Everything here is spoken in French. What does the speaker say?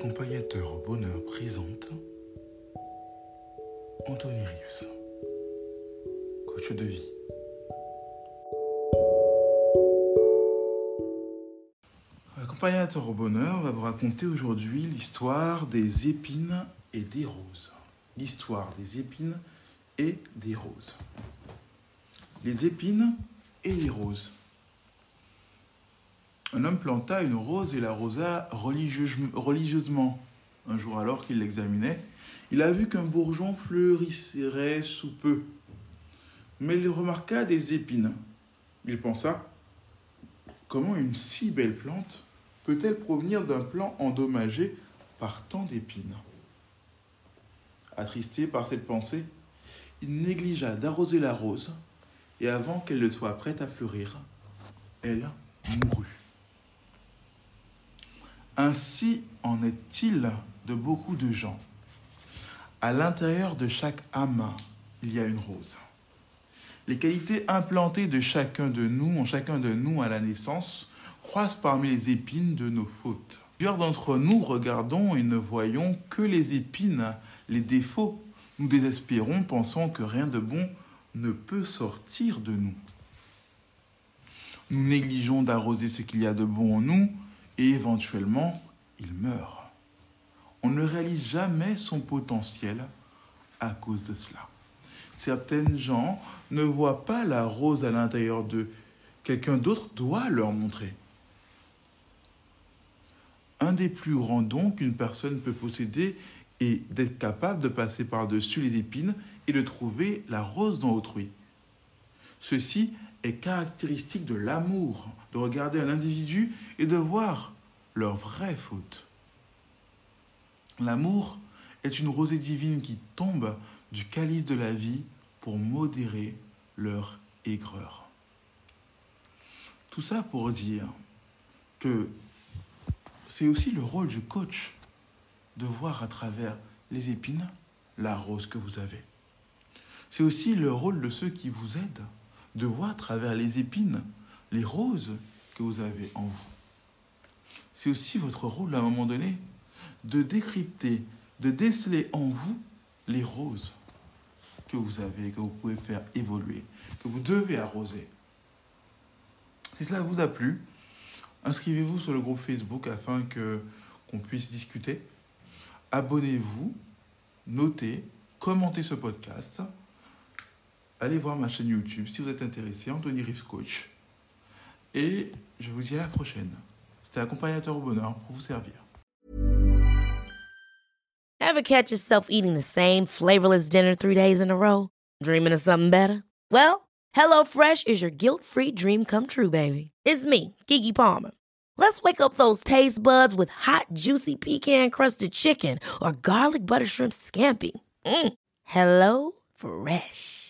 Accompagnateur au bonheur présente Anthony Rives, coach de vie. Accompagnateur au bonheur va vous raconter aujourd'hui l'histoire des épines et des roses. L'histoire des épines et des roses. Les épines et les roses. Un homme planta une rose et l'arrosa religieuse- religieusement. Un jour alors qu'il l'examinait, il a vu qu'un bourgeon fleurirait sous peu. Mais il remarqua des épines. Il pensa, comment une si belle plante peut-elle provenir d'un plant endommagé par tant d'épines? Attristé par cette pensée, il négligea d'arroser la rose, et avant qu'elle ne soit prête à fleurir, elle mourut. Ainsi en est-il de beaucoup de gens. À l'intérieur de chaque âme, il y a une rose. Les qualités implantées de chacun de nous, en chacun de nous à la naissance, croissent parmi les épines de nos fautes. Plusieurs d'entre nous regardons et ne voyons que les épines, les défauts. Nous désespérons, pensant que rien de bon ne peut sortir de nous. Nous négligeons d'arroser ce qu'il y a de bon en nous et éventuellement, il meurt. On ne réalise jamais son potentiel à cause de cela. Certaines gens ne voient pas la rose à l'intérieur d'eux. Quelqu'un d'autre doit leur montrer. Un des plus grands dons qu'une personne peut posséder est d'être capable de passer par-dessus les épines et de trouver la rose dans autrui. Ceci est caractéristique de l'amour, de regarder un individu et de voir leur vraie faute. L'amour est une rosée divine qui tombe du calice de la vie pour modérer leur aigreur. Tout ça pour dire que c'est aussi le rôle du coach de voir à travers les épines la rose que vous avez. C'est aussi le rôle de ceux qui vous aident de voir à travers les épines les roses que vous avez en vous. C'est aussi votre rôle à un moment donné de décrypter, de déceler en vous les roses que vous avez, que vous pouvez faire évoluer, que vous devez arroser. Si cela vous a plu, inscrivez-vous sur le groupe Facebook afin que qu'on puisse discuter. Abonnez-vous, notez, commentez ce podcast. Allez voir ma chaîne YouTube si vous êtes intéressé, Anthony Rives Coach. Et je vous dis à la prochaine. C'était accompagnateur au bonheur pour vous servir. Ever catch yourself eating the same flavorless dinner three days in a row? Dreaming of something better? Well, HelloFresh is your guilt-free dream come true, baby. It's me, Kiki Palmer. Let's wake up those taste buds with hot, juicy pecan-crusted chicken or garlic butter shrimp scampi. Mm. Hello Fresh.